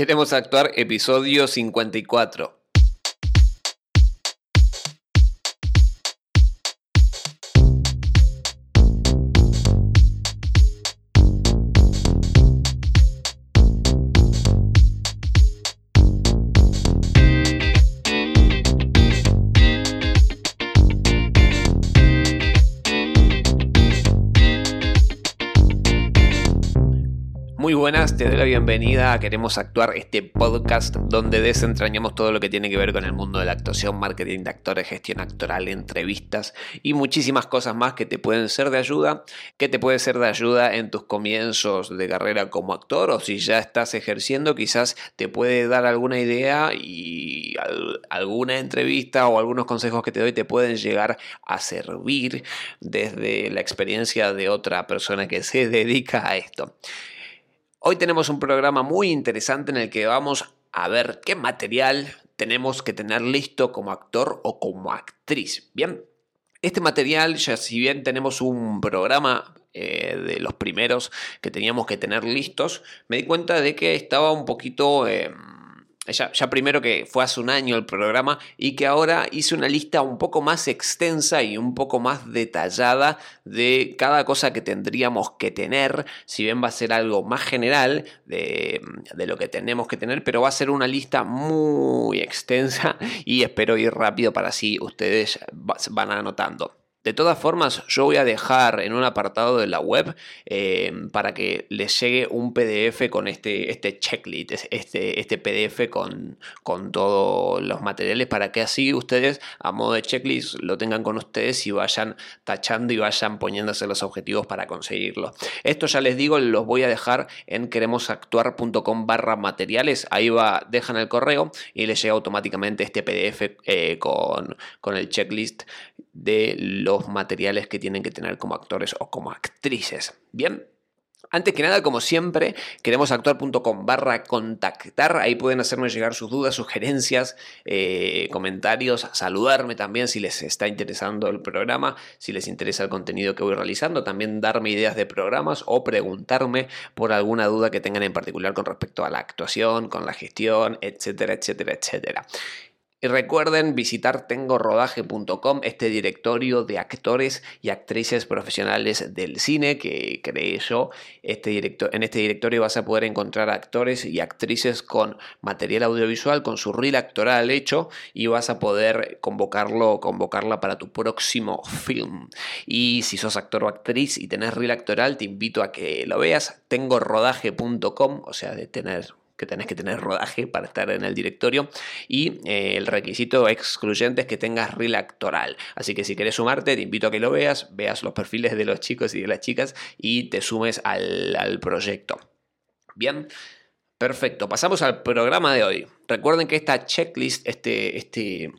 Queremos actuar episodio 54. Te doy la bienvenida a Queremos Actuar, este podcast donde desentrañamos todo lo que tiene que ver con el mundo de la actuación, marketing de actores, gestión actoral, entrevistas y muchísimas cosas más que te pueden ser de ayuda, que te puede ser de ayuda en tus comienzos de carrera como actor o si ya estás ejerciendo, quizás te puede dar alguna idea y alguna entrevista o algunos consejos que te doy te pueden llegar a servir desde la experiencia de otra persona que se dedica a esto. Hoy tenemos un programa muy interesante en el que vamos a ver qué material tenemos que tener listo como actor o como actriz. Bien, este material, ya si bien tenemos un programa eh, de los primeros que teníamos que tener listos, me di cuenta de que estaba un poquito... Em, ya, primero que fue hace un año el programa y que ahora hice una lista un poco más extensa y un poco más detallada de cada cosa que tendríamos que tener, si bien va a ser algo más general de, de lo que tenemos que tener, pero va a ser una lista muy extensa y espero ir rápido para así ustedes van anotando. De todas formas, yo voy a dejar en un apartado de la web eh, para que les llegue un PDF con este, este checklist, este, este PDF con, con todos los materiales para que así ustedes a modo de checklist lo tengan con ustedes y vayan tachando y vayan poniéndose los objetivos para conseguirlo. Esto ya les digo, los voy a dejar en queremosactuar.com barra materiales. Ahí va, dejan el correo y les llega automáticamente este PDF eh, con, con el checklist de los materiales que tienen que tener como actores o como actrices. Bien. Antes que nada, como siempre, queremos actuar.com barra contactar. Ahí pueden hacerme llegar sus dudas, sugerencias, eh, comentarios, saludarme también si les está interesando el programa, si les interesa el contenido que voy realizando, también darme ideas de programas o preguntarme por alguna duda que tengan en particular con respecto a la actuación, con la gestión, etcétera, etcétera, etcétera. Y recuerden visitar tengorodaje.com, este directorio de actores y actrices profesionales del cine que creé yo. Este en este directorio vas a poder encontrar actores y actrices con material audiovisual, con su reel actoral hecho y vas a poder convocarlo o convocarla para tu próximo film. Y si sos actor o actriz y tenés reel actoral, te invito a que lo veas. Tengorodaje.com, o sea, de tener que tenés que tener rodaje para estar en el directorio y eh, el requisito excluyente es que tengas reel actoral. Así que si querés sumarte, te invito a que lo veas, veas los perfiles de los chicos y de las chicas y te sumes al, al proyecto. Bien. Perfecto, pasamos al programa de hoy. Recuerden que esta checklist, este, este,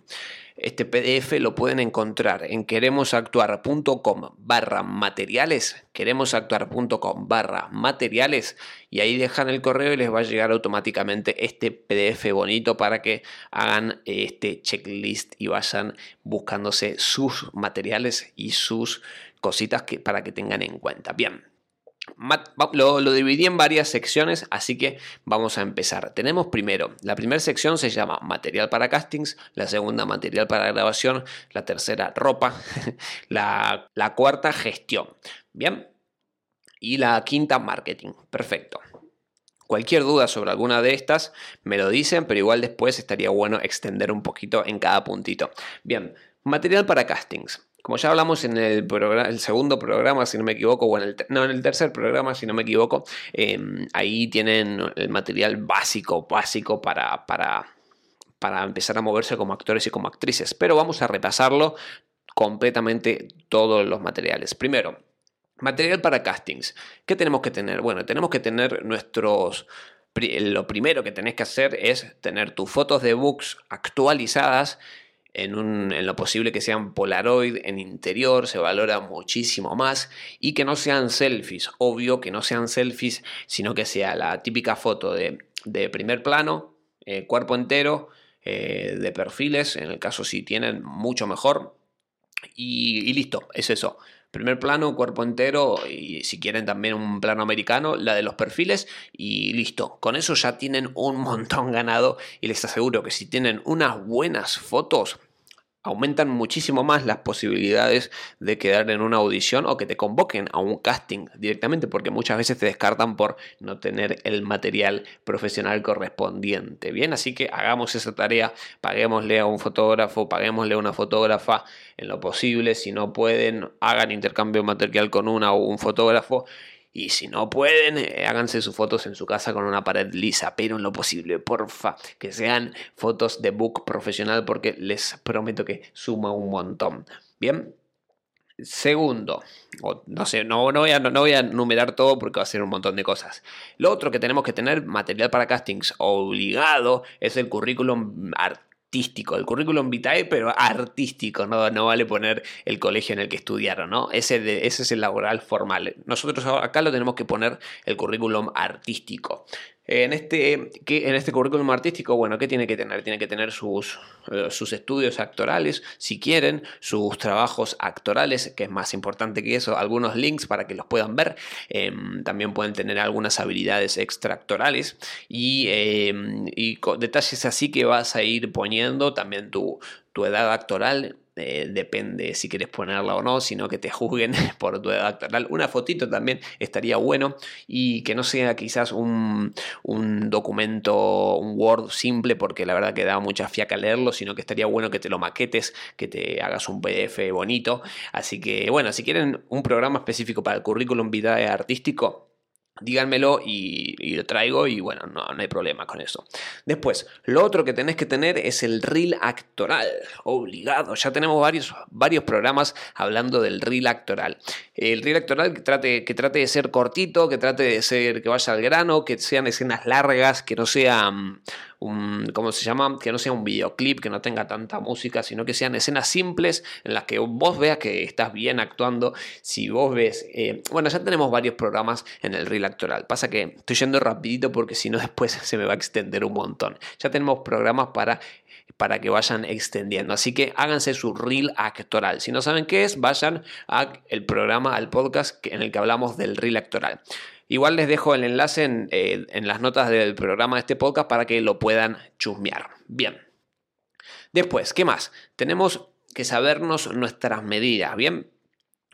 este PDF lo pueden encontrar en queremosactuar.com barra materiales, queremosactuar.com barra materiales y ahí dejan el correo y les va a llegar automáticamente este PDF bonito para que hagan este checklist y vayan buscándose sus materiales y sus cositas que, para que tengan en cuenta. Bien, lo, dividí en varias secciones, así que vamos a empezar. Tenemos primero, la primera sección se llama material para castings, la segunda material para grabación, la tercera ropa, la, la cuarta gestión. Bien, y la quinta marketing. Perfecto. Cualquier duda sobre alguna de estas me lo dicen, pero igual después estaría bueno extender un poquito en cada puntito. Bien, material para castings. Como ya hablamos en el, segundo programa, si no me equivoco, o en el, no, en el tercer programa, si no me equivoco, em, ahí tienen el material básico, básico para, para, para empezar a moverse como actores y como actrices. Pero vamos a repasarlo completamente todos los materiales. Primero, material para castings. ¿Qué tenemos que tener? Bueno, tenemos que tener nuestros lo primero que tenés que hacer es tener tus fotos de books actualizadas en, lo posible que sean Polaroid en interior, se valora muchísimo más y que no sean selfies, obvio que no sean selfies, sino que sea la típica foto de, primer plano, eh, cuerpo entero, eh, de perfiles, en el caso si tienen mucho mejor y, y listo, es eso. Primer plano, cuerpo entero y si quieren también un plano americano, la de los perfiles y listo. Con eso ya tienen un montón ganado y les aseguro que si tienen unas buenas fotos, aumentan muchísimo más las posibilidades de quedar en una audición o que te convoquen a un casting directamente, porque muchas veces te descartan por no tener el material profesional correspondiente. Bien, así que hagamos esa tarea, paguémosle a un fotógrafo, paguémosle a una fotógrafa en lo posible, si no pueden, hagan intercambio material con una o un fotógrafo y si no pueden, eh, háganse sus fotos en su casa con una pared lisa, pero en lo posible, porfa, que sean fotos de book profesional porque les prometo que suma un montón. Bien, Segundo, no sé, no, no, voy a, no, voy a numerar todo porque va a ser un montón de cosas. Lo otro que tenemos que tener material para castings obligado es el currículum artístico, el currículum vitae, pero artístico, no, no vale poner el colegio en el que estudiaron, ¿no? Ese, de, ese es el laboral formal. Nosotros acá lo tenemos que poner el currículum artístico. En este, en este currículum artístico, bueno, ¿qué tiene que tener? Tiene que tener sus, eh, sus estudios actorales, si quieren, sus trabajos actorales, que es más importante que eso, algunos links para que los puedan ver. Em, también pueden tener algunas habilidades extractorales y, em, y detalles así que vas a ir poniendo también tu, tu edad actoral eh, depende si quieres ponerla o no, sino que te juzguen por tu edad actoral. Una fotito también estaría bueno y que no sea quizás un, documento, un Word simple, porque la verdad que da mucha fiaca leerlo, sino que estaría bueno que te lo maquetes, que te hagas un PDF bonito. Así que bueno, si quieren un programa específico para el currículum vitae artístico, díganmelo y, lo traigo y bueno, no, no, hay problema con eso. Después, lo otro que tenés que tener es el reel actoral, obligado. Ya tenemos varios, varios programas hablando del reel actoral. El reel actoral que trate, que trate de ser cortito, que trate de ser, que vaya al grano, que sean escenas largas, que no sean ¿cómo se llama? Que no sea un videoclip, que no tenga tanta música, sino que sean escenas simples en las que vos veas que estás bien actuando. Si vos ves, eh, bueno, ya tenemos varios programas en el reel actoral. Pasa que estoy yendo rapidito porque si no después se me va a extender un montón. Ya tenemos programas para para que vayan extendiendo. Así que háganse su reel actoral. Si no saben qué es, vayan al programa, al podcast en el que hablamos del reel actoral. Igual les dejo el enlace eh, en, las notas del programa de este podcast para que lo puedan chusmear. Bien. Después, ¿qué más? Tenemos que sabernos nuestras medidas, ¿bien?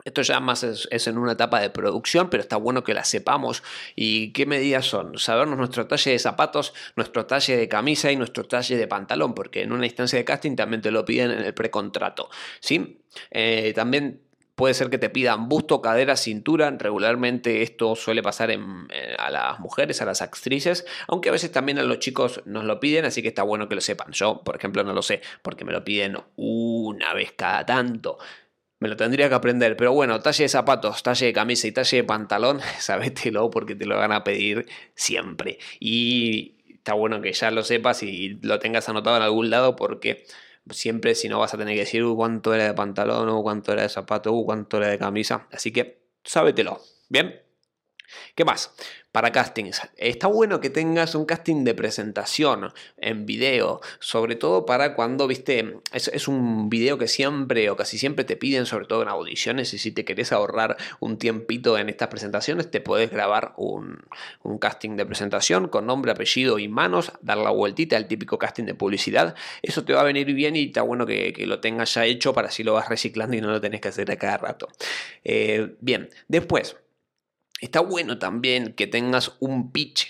Esto ya más es, en una etapa de producción, pero está bueno que las sepamos. ¿Y qué medidas son? Sabernos nuestro talle de zapatos, nuestro talle de camisa y nuestro talle de pantalón, porque en una instancia de casting también te lo piden en el precontrato. ¿sí? Eh, también Puede ser que te pidan busto, cadera, cintura. Regularmente esto suele pasar eh, a las mujeres, a las actrices, aunque a veces también a los chicos nos lo piden, así que está bueno que lo sepan. Yo, por ejemplo, no lo sé, porque me lo piden una vez cada tanto. Me lo tendría que aprender, pero bueno, talle de zapatos, talle de camisa y talle de pantalón, sabételo porque te lo van a pedir siempre. Y está bueno que ya lo sepas y lo tengas anotado en algún lado porque siempre si no vas a tener que decir uh, cuánto era de pantalón, o uh, cuánto era de zapato, uh, cuánto era de camisa. Así que sábetelo. Bien. ¿Qué más? Para castings. Está bueno que tengas un casting de presentación en video, sobre todo para cuando, viste, es, un video que siempre o casi siempre te piden, sobre todo en audiciones, y si te querés ahorrar un tiempito en estas presentaciones, te podés grabar un, casting de presentación con nombre, apellido y manos, dar la vueltita al típico casting de publicidad. Eso te va a venir bien y está bueno que, lo tengas ya hecho para así lo vas reciclando y no lo tenés que hacer a cada rato. Eh, bien, después. Está bueno también que tengas un pitch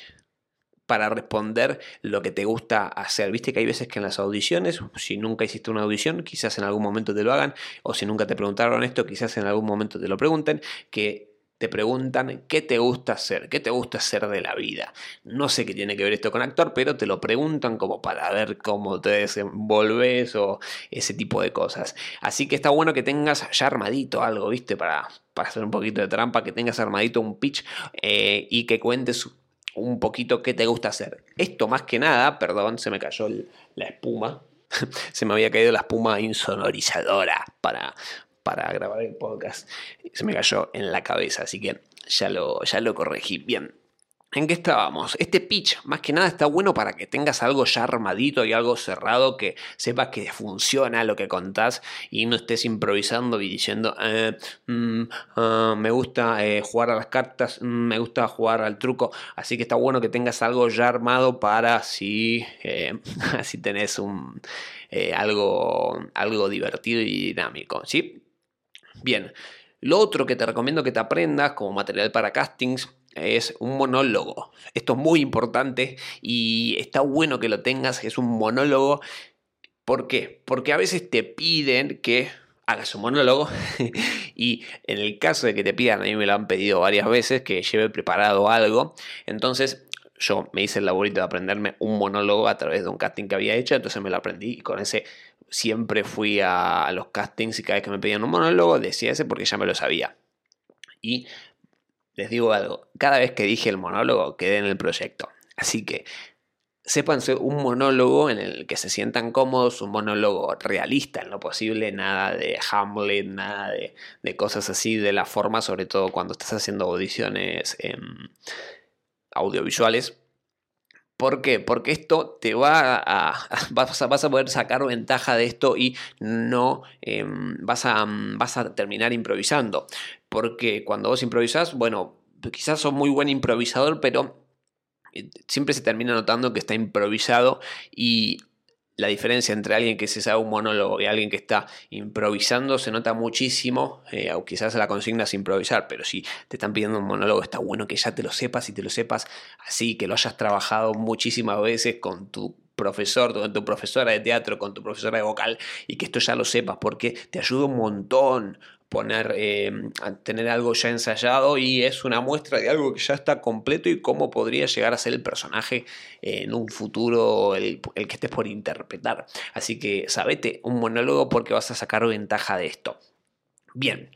para responder lo que te gusta hacer. Viste que hay veces que en las audiciones, si nunca hiciste una audición, quizás en algún momento te lo hagan, o si nunca te preguntaron esto, quizás en algún momento te lo pregunten, que te preguntan qué te gusta hacer, qué te gusta hacer de la vida. No sé qué tiene que ver esto con actor, pero te lo preguntan como para ver cómo te desenvolves o ese tipo de cosas. Así que está bueno que tengas ya armadito algo, ¿viste? Para, para hacer un poquito de trampa, que tengas armadito un pitch eh, y que cuentes un poquito qué te gusta hacer. Esto más que nada, perdón, se me cayó la espuma. se me había caído la espuma insonorizadora para, para grabar el podcast. Se me cayó en la cabeza, así que ya lo, ya lo corregí. Bien. ¿En qué estábamos? Este pitch, más que nada, está bueno para que tengas algo ya armadito y algo cerrado, que sepas que funciona lo que contás y no estés improvisando y diciendo, eh, mm, ah, me gusta eh, jugar a las cartas, mm, me gusta jugar al truco. Así que está bueno que tengas algo ya armado para si, eh, si tenés un, algo, algo divertido y dinámico. ¿sí? Bien. Lo otro que te recomiendo que te aprendas como material para castings es un monólogo. Esto es muy importante y está bueno que lo tengas, es un monólogo. ¿Por qué? Porque a veces te piden que hagas un monólogo y en el caso de que te pidan, a mí me lo han pedido varias veces, que lleve preparado algo, entonces yo me hice el laborito de aprenderme un monólogo a través de un casting que había hecho, entonces me lo aprendí y con ese siempre fui a, los castings y cada vez que me pedían un monólogo decía ese porque ya me lo sabía. Y les digo algo, cada vez que dije el monólogo quedé en el proyecto. Así que sépanse un monólogo en el que se sientan cómodos, un monólogo realista en lo posible, nada de Hamlet, nada de, cosas así de la forma, sobre todo cuando estás haciendo audiciones audiovisuales. ¿Por qué? Porque esto te va a, vas a, poder sacar ventaja de esto y no em, vas, a, vas a terminar improvisando. Porque cuando vos improvisás, bueno, quizás sos muy buen improvisador, pero eh, siempre se termina notando que está improvisado y la diferencia entre alguien que se sabe un monólogo y alguien que está improvisando se nota muchísimo, eh, o quizás la consigna es improvisar, pero si te están pidiendo un monólogo está bueno que ya te lo sepas y te lo sepas así, que lo hayas trabajado muchísimas veces con tu profesor, con tu profesora de teatro, con tu profesora de vocal y que esto ya lo sepas porque te ayuda un montón poner, eh, tener algo ya ensayado y es una muestra de algo que ya está completo y cómo podría llegar a ser el personaje en un futuro, el, que estés por interpretar. Así que sabete un monólogo porque vas a sacar ventaja de esto. Bien,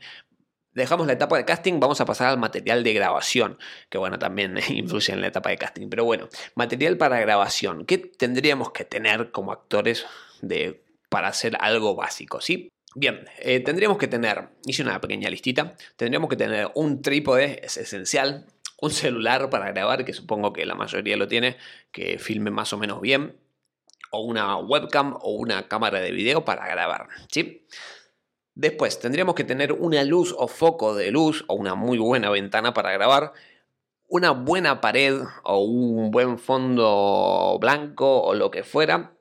Dejamos la etapa de casting, vamos a pasar al material de grabación, que bueno, también influye en la etapa de casting. Pero bueno, material para grabación. ¿Qué tendríamos que tener como actores de, para hacer algo básico? ¿sí? Bien, eh, tendríamos que tener, hice una pequeña listita, tendríamos que tener un trípode, es esencial, un celular para grabar, que supongo que la mayoría lo tiene, que filme más o menos bien, o una webcam o una cámara de video para grabar, ¿sí? Después, tendríamos que tener una luz o foco de luz o una muy buena ventana para grabar, una buena pared o un buen fondo blanco o lo que fuera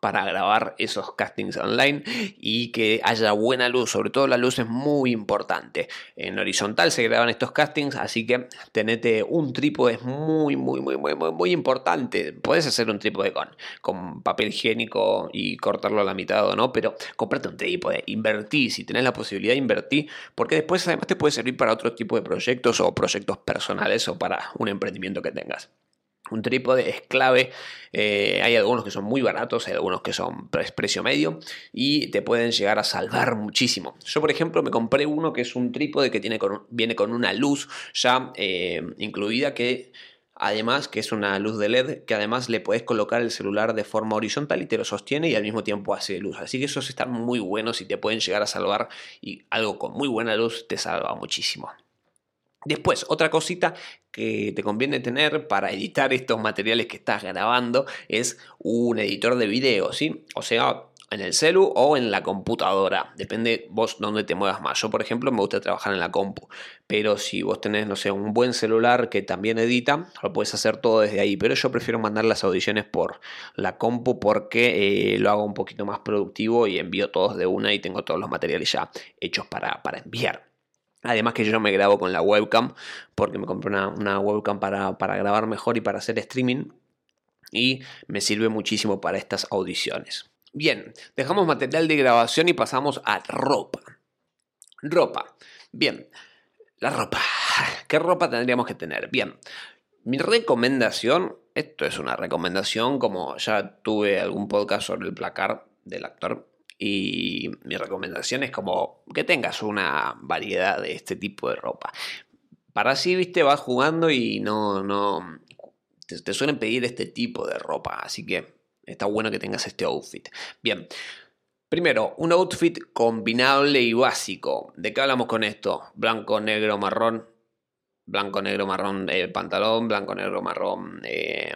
para grabar esos castings online y que haya buena luz, sobre todo la luz es muy importante. En horizontal se graban estos castings, así que tenete un trípode es muy, muy, muy, muy, muy, importante. Puedes hacer un trípode con, con papel higiénico y cortarlo a la mitad o no, pero comprate un trípode, invertí, si tenés la posibilidad, invertí, porque después además te puede servir para otro tipo de proyectos o proyectos personales o para un emprendimiento que tengas. Un trípode es clave. Eh, hay algunos que son muy baratos, hay algunos que son precio medio y te pueden llegar a salvar muchísimo. Yo, por ejemplo, me compré uno que es un trípode que tiene viene con una luz ya eh, incluida que además que es una luz de LED que además le puedes colocar el celular de forma horizontal y te lo sostiene y al mismo tiempo hace luz. Así que esos están muy buenos y te pueden llegar a salvar y algo con muy buena luz te salva muchísimo. Después, otra cosita que te conviene tener para editar estos materiales que estás grabando es un editor de video, ¿sí? O sea, en el celu o en la computadora. Depende vos dónde te muevas más. Yo, por ejemplo, me gusta trabajar en la compu. Pero si vos tenés, no sé, un buen celular que también edita, lo puedes hacer todo desde ahí. Pero yo prefiero mandar las audiciones por la compu porque eh, lo hago un poquito más productivo y envío todos de una y tengo todos los materiales ya hechos para, para enviar. Además que yo me grabo con la webcam, porque me compré una, webcam para, grabar mejor y para hacer streaming. Y me sirve muchísimo para estas audiciones. Bien, dejamos material de grabación y pasamos a ropa. Ropa. Bien, la ropa. ¿Qué ropa tendríamos que tener? Bien, mi recomendación, esto es una recomendación, como ya tuve algún podcast sobre el placar del actor, y mi recomendación es como que tengas una variedad de este tipo de ropa. Para así, viste, vas jugando y no, no, te, suelen pedir este tipo de ropa. Así que está bueno que tengas este outfit. Bien. Primero, un outfit combinable y básico. ¿De qué hablamos con esto? Blanco, negro, marrón. blanco, negro, marrón eh, pantalón, blanco, negro, marrón eh,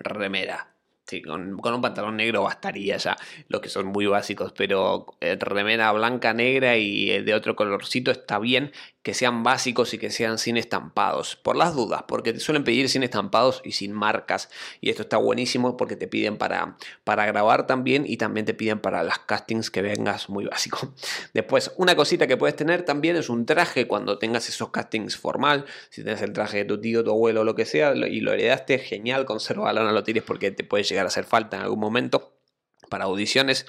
remera. Sí, con, un pantalón negro bastaría ya, los que son muy básicos, pero eh, remera blanca, negra y de otro colorcito está bien que sean básicos y que sean sin estampados. Por las dudas, porque te suelen pedir sin estampados y sin marcas. Y esto está buenísimo porque te piden para, para grabar también y también te piden para las castings que vengas muy básico. Después, una cosita que puedes tener también es un traje cuando tengas esos castings formal. Si tienes el traje de tu tío, tu abuelo, lo que sea, y lo heredaste, genial, consérvalo, no lo tires porque te puede llegar a hacer falta en algún momento para audiciones.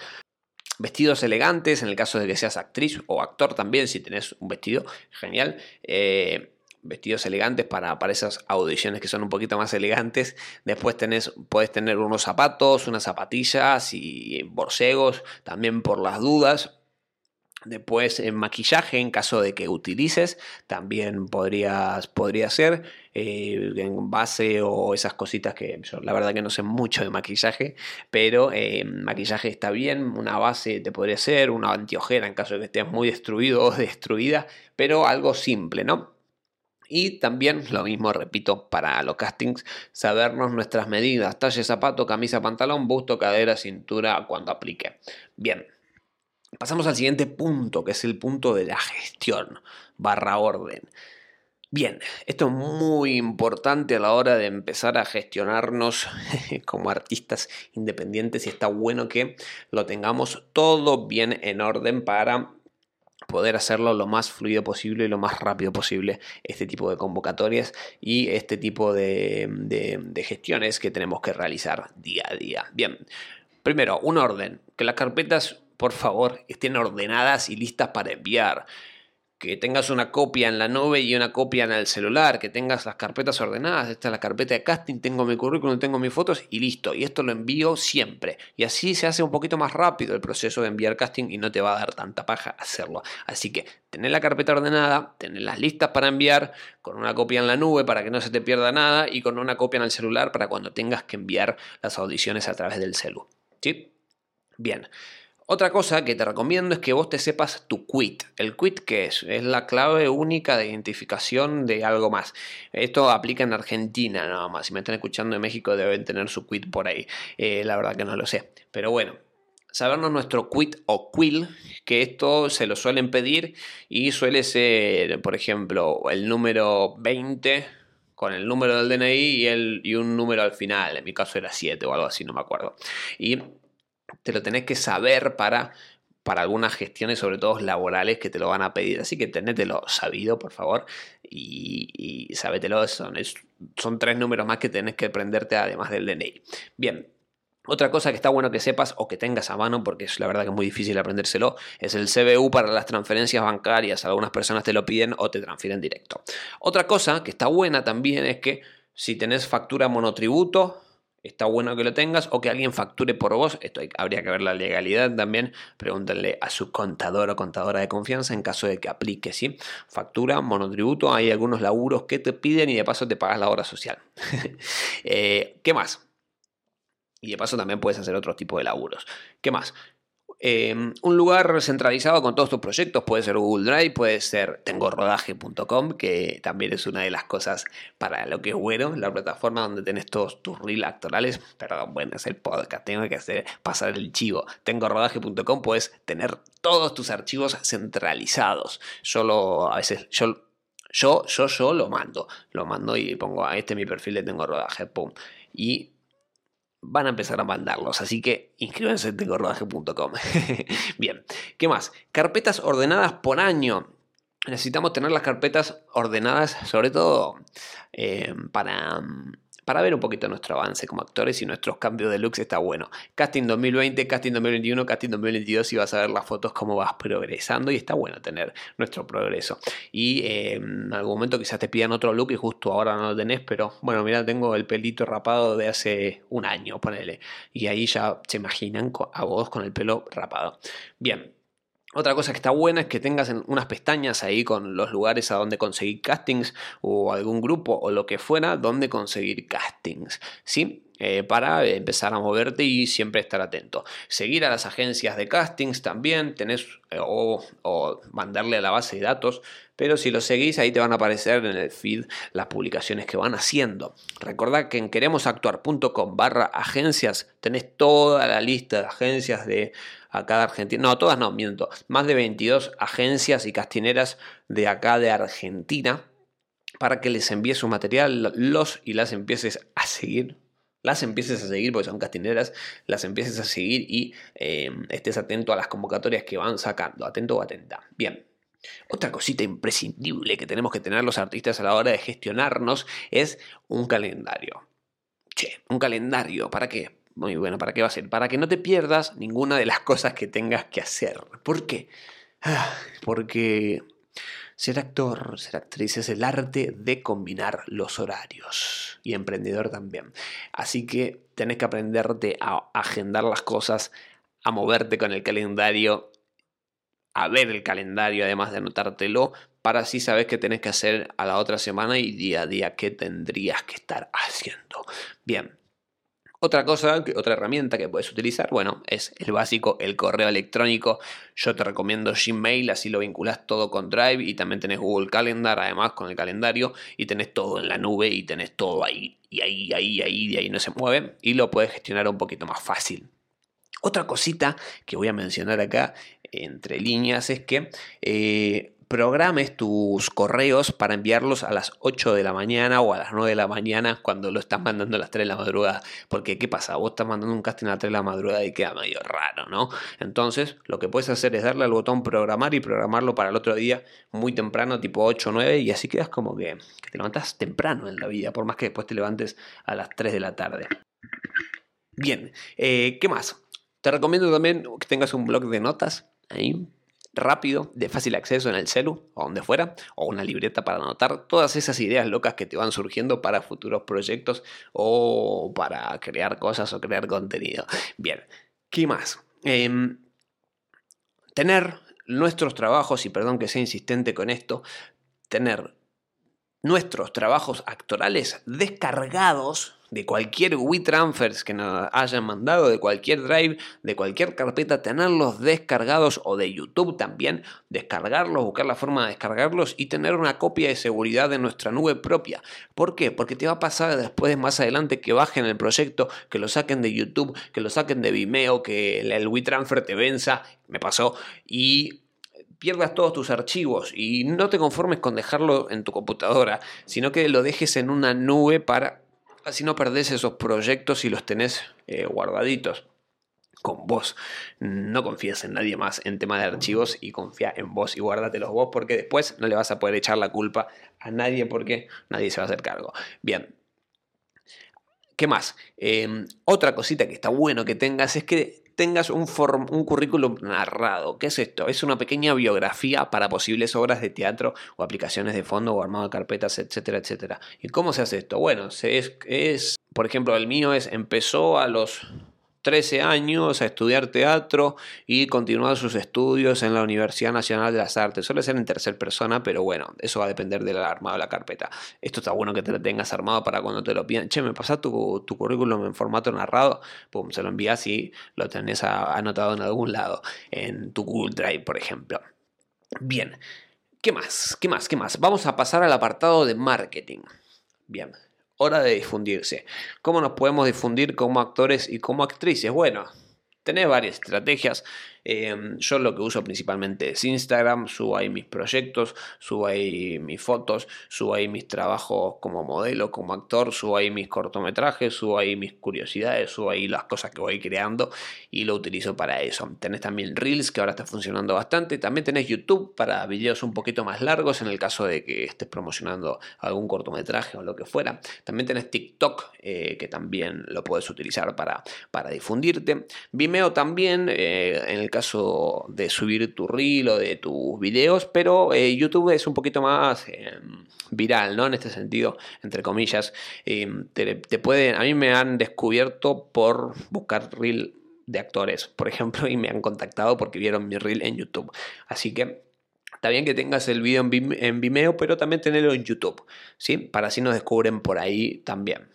Vestidos elegantes, en el caso de que seas actriz o actor también, si tenés un vestido, genial. Eh, vestidos elegantes para, esas audiciones que son un poquito más elegantes. Después tenés, puedes tener unos zapatos, unas zapatillas y borcegos, también por las dudas. Después en maquillaje, en caso de que utilices, también podrías, podría ser eh, en base o esas cositas que yo la verdad que no sé mucho de maquillaje, pero eh, maquillaje está bien, una base te podría ser, una antiojera en caso de que estés muy destruido o destruida, pero algo simple, ¿no? Y también lo mismo, repito, para los castings, sabernos nuestras medidas, talle, zapato, camisa, pantalón, busto, cadera, cintura, cuando aplique. Bien, Pasamos al siguiente punto, que es el punto de la gestión barra orden. Bien, esto es muy importante a la hora de empezar a gestionarnos como artistas independientes y está bueno que lo tengamos todo bien en orden para poder hacerlo lo más fluido posible y lo más rápido posible este tipo de convocatorias y este tipo de, de gestiones que tenemos que realizar día a día. Bien, primero, un orden, que las carpetas por favor, estén ordenadas y listas para enviar. Que tengas una copia en la nube y una copia en el celular, que tengas las carpetas ordenadas. Esta es la carpeta de casting, tengo mi currículum, tengo mis fotos y listo. Y esto lo envío siempre. Y así se hace un poquito más rápido el proceso de enviar casting y no te va a dar tanta paja hacerlo. Así que tener la carpeta ordenada, tenerlas listas para enviar, con una copia en la nube para que no se te pierda nada y con una copia en el celular para cuando tengas que enviar las audiciones a través del celu. ¿Sí? Bien. Otra cosa que te recomiendo es que vos te sepas tu quit. ¿El quit qué es? Es la clave única de identificación de algo más. Esto aplica en Argentina nada más. Si me están escuchando en México deben tener su quit por ahí. Eh, la verdad que no lo sé. Pero bueno, sabernos nuestro quit o quill, que esto se lo suelen pedir y suele ser, por ejemplo, el número 20 con el número del DNI y, y un número al final. En mi caso era 7 o algo así, no me acuerdo. Y te lo tenés que saber para, para algunas gestiones, sobre todo laborales, que te lo van a pedir. Así que tenételo sabido, por favor, y, y sábetelo. Son, son tres números más que tenés que aprenderte además del DNI. Bien, otra cosa que está bueno que sepas o que tengas a mano, porque es la verdad que es muy difícil aprendérselo, es el CBU para las transferencias bancarias. Algunas personas te lo piden o te transfieren directo. Otra cosa que está buena también es que si tenés factura monotributo, está bueno que lo tengas o que alguien facture por vos. Esto habría que ver la legalidad también. Pregúntenle a su contador o contadora de confianza en caso de que aplique, ¿sí? Factura, monotributo, hay algunos laburos que te piden y de paso te pagas la obra social. Eh, ¿Qué más? Y de paso también puedes hacer otro tipo de laburos. ¿Qué más? Em, un lugar centralizado con todos tus proyectos puede ser Google Drive, puede ser tengorodaje.com, que también es una de las cosas para lo que es bueno, la plataforma donde tenés todos tus reels actorales. Perdón, bueno, es el podcast, tengo que hacer pasar el chivo. Tengorodaje.com puedes tener todos tus archivos centralizados. Yo a veces, yo, yo, yo, yo lo mando, lo mando y pongo a este mi perfil de Tengo Rodaje, pum. Y van a empezar a mandarlos. Así que inscríbanse en tengorodaje.com. Bien, ¿qué más? Carpetas ordenadas por año. Necesitamos tener las carpetas ordenadas, sobre todo eh, para para ver un poquito nuestro avance como actores y nuestros cambios de looks está bueno. Casting 2020, casting 2021, casting 2022 y vas a ver las fotos cómo vas progresando y está bueno tener nuestro progreso. Y eh, en algún momento quizás te pidan otro look y justo ahora no lo tenés, pero bueno, mira, tengo el pelito rapado de hace un año, ponele. Y ahí ya se imaginan a vos con el pelo rapado. Bien, otra cosa que está buena es que tengas unas pestañas ahí con los lugares a donde conseguir castings o algún grupo o lo que fuera donde conseguir castings. ¿sí? eh, para empezar a moverte y siempre estar atento. Seguir a las agencias de castings también, tenés eh, o, mandarle a la base de datos, pero si lo seguís ahí te van a aparecer en el feed las publicaciones que van haciendo. Recordad que en queremosactuar.com barra agencias tenés toda la lista de agencias de acá de Argentina, no, todas no, miento, más de 22 agencias y castineras de acá de Argentina para que les envíes su material, los y las empieces a seguir las empieces a seguir, porque son castineras, las empieces a seguir y eh, estés atento a las convocatorias que van sacando, atento o atenta. Bien. Otra cosita imprescindible que tenemos que tener los artistas a la hora de gestionarnos es un calendario. Che, un calendario, ¿para qué? Muy bueno, ¿para qué va a ser? Para que no te pierdas ninguna de las cosas que tengas que hacer. ¿Por qué? Ah, porque ser actor, ser actriz es el arte de combinar los horarios y emprendedor también. Así que tenés que aprenderte a agendar las cosas, a moverte con el calendario, a ver el calendario además de anotártelo, para así sabes qué tenés que hacer a la otra semana y día a día qué tendrías que estar haciendo. Bien, otra cosa, otra herramienta que puedes utilizar, bueno, es el básico, el correo electrónico. Yo te recomiendo Gmail, así lo vinculas todo con Drive y también tenés Google Calendar, además con el calendario y tenés todo en la nube y tenés todo ahí y ahí, ahí, ahí, de ahí no se mueve y lo puedes gestionar un poquito más fácil. Otra cosita que voy a mencionar acá entre líneas es que eh, programes tus correos para enviarlos a las 8 de la mañana o a las 9 de la mañana cuando lo estás mandando a las 3 de la madrugada. Porque, ¿qué pasa? Vos estás mandando un casting a las 3 de la madrugada y queda medio raro, ¿no? Entonces, lo que puedes hacer es darle al botón programar y programarlo para el otro día muy temprano, tipo 8 o 9, y así quedas como que, te levantas temprano en la vida, por más que después te levantes a las 3 de la tarde. Bien, eh, ¿qué más? Te recomiendo también que tengas un blog de notas ahí rápido, de fácil acceso en el celu o donde fuera, o una libreta para anotar todas esas ideas locas que te van surgiendo para futuros proyectos o para crear cosas o crear contenido. Bien, ¿qué más? Em, tener nuestros trabajos, y perdón que sea insistente con esto, tener nuestros trabajos actorales descargados de cualquier WeTransfers que nos hayan mandado, de cualquier Drive, de cualquier carpeta, tenerlos descargados o de YouTube también, descargarlos, buscar la forma de descargarlos y tener una copia de seguridad de nuestra nube propia. ¿Por qué? Porque te va a pasar después más adelante que bajen el proyecto, que lo saquen de YouTube, que lo saquen de Vimeo, que el WeTransfer te venza, me pasó, y pierdas todos tus archivos y no te conformes con dejarlo en tu computadora, sino que lo dejes en una nube para Así no perdés esos proyectos y los tenés eh, guardaditos con vos. No confías en nadie más en tema de archivos y confía en vos y guárdatelos vos porque después no le vas a poder echar la culpa a nadie porque nadie se va a hacer cargo. Bien. ¿Qué más? Em, otra cosita que está bueno que tengas es que tengas un, un currículum narrado. ¿Qué es esto? Es una pequeña biografía para posibles obras de teatro o aplicaciones de fondo o armado de carpetas, etcétera, etcétera. ¿Y cómo se hace esto? Bueno, se es, es, por ejemplo, el mío es, empezó a los 13 años a estudiar teatro y continuar sus estudios en la Universidad Nacional de las Artes. Suele ser en tercera persona, pero bueno, eso va a depender del armado de la carpeta. Esto está bueno que te lo tengas armado para cuando te lo pidan. Che, me pasa tu, currículum en formato narrado. Pum, se lo envías y lo tenés anotado en algún lado, en tu Google Drive, por ejemplo. Bien, ¿qué más? ¿Qué más? ¿Qué más? Vamos a pasar al apartado de marketing. Bien, hora de difundirse. ¿Cómo nos podemos difundir como actores y como actrices? Bueno, tenés varias estrategias. Em, yo lo que uso principalmente es Instagram, subo ahí mis proyectos, subo ahí mis fotos, subo ahí mis trabajos como modelo, como actor, subo ahí mis cortometrajes, subo ahí mis curiosidades, subo ahí las cosas que voy creando y lo utilizo para eso. Tenés también Reels que ahora está funcionando bastante, también tenés YouTube para videos un poquito más largos en el caso de que estés promocionando algún cortometraje o lo que fuera. También tenés TikTok eh, que también lo puedes utilizar para, para difundirte. Vimeo también eh, en el caso de subir tu reel o de tus videos, pero eh, YouTube es un poquito más em, viral, ¿no? En este sentido, entre comillas, em, te, pueden, a mí me han descubierto por buscar reel de actores, por ejemplo, y me han contactado porque vieron mi reel en YouTube. Así que Está bien que tengas el video en Vimeo, pero también tenerlo en YouTube, ¿sí? Para así nos descubren por ahí también.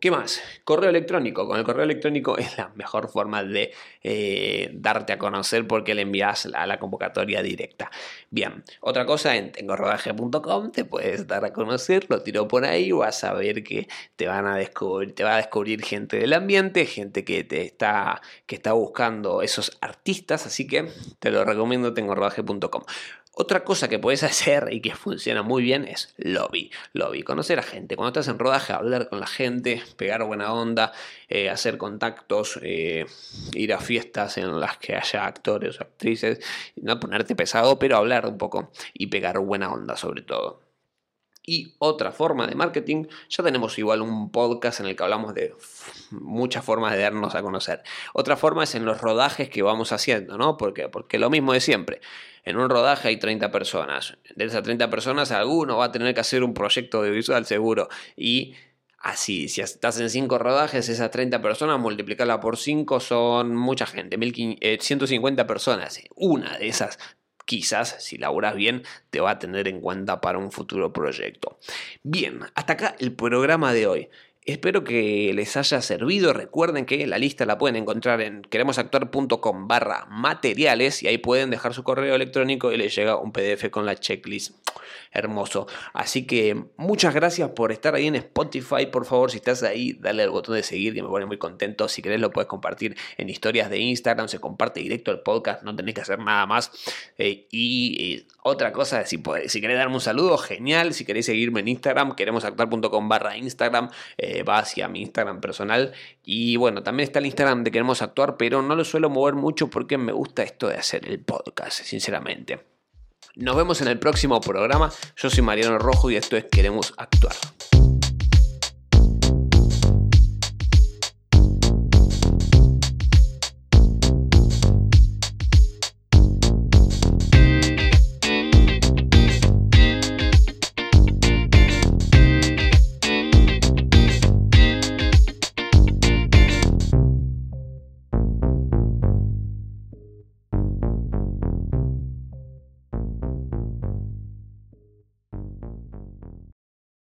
¿Qué más? Correo electrónico. Con el correo electrónico es la mejor forma de eh, darte a conocer porque le envías a la convocatoria directa. Bien, otra cosa en tengorodaje.com te puedes dar a conocer, lo tiro por ahí, vas a ver que te van a te va a descubrir gente del ambiente, gente que te está, que está buscando esos artistas, así que te lo recomiendo tengorodaje.com. Otra cosa que puedes hacer y que funciona muy bien es lobby. Lobby, conocer a gente. Cuando estás en rodaje, hablar con la gente, pegar buena onda, eh, hacer contactos, eh, ir a fiestas en las que haya actores o actrices. No ponerte pesado, pero hablar un poco y pegar buena onda sobre todo. Y otra forma de marketing, ya tenemos igual un podcast en el que hablamos de muchas formas de darnos a conocer. Otra forma es en los rodajes que vamos haciendo, ¿no? Porque, porque lo mismo de siempre. En un rodaje hay 30 personas. De esas 30 personas, alguno va a tener que hacer un proyecto audiovisual seguro. Y así, si estás en 5 rodajes, esas 30 personas, multiplicarla por 5 son mucha gente, 150 eh, personas. Una de esas quizás si laburas bien te va a tener en cuenta para un futuro proyecto. Bien, hasta acá el programa de hoy. Espero que les haya servido. Recuerden que la lista la pueden encontrar en queremosactuar.com barra materiales y ahí pueden dejar su correo electrónico y les llega un PDF con la checklist. Hermoso. Así que muchas gracias por estar ahí en Spotify. Por favor, si estás ahí, dale al botón de seguir que me pone muy contento. Si querés lo puedes compartir en historias de Instagram. Se comparte directo el podcast. No tenés que hacer nada más. Eh, y eh, otra cosa, si, si querés darme un saludo, genial. Si querés seguirme en Instagram, queremosactuar.com barra Instagram. Eh, va hacia mi Instagram personal. Y bueno, también está el Instagram de Queremos Actuar, pero no lo suelo mover mucho porque me gusta esto de hacer el podcast, sinceramente. Nos vemos en el próximo programa. Yo soy Mariano Rojo y esto es Queremos Actuar.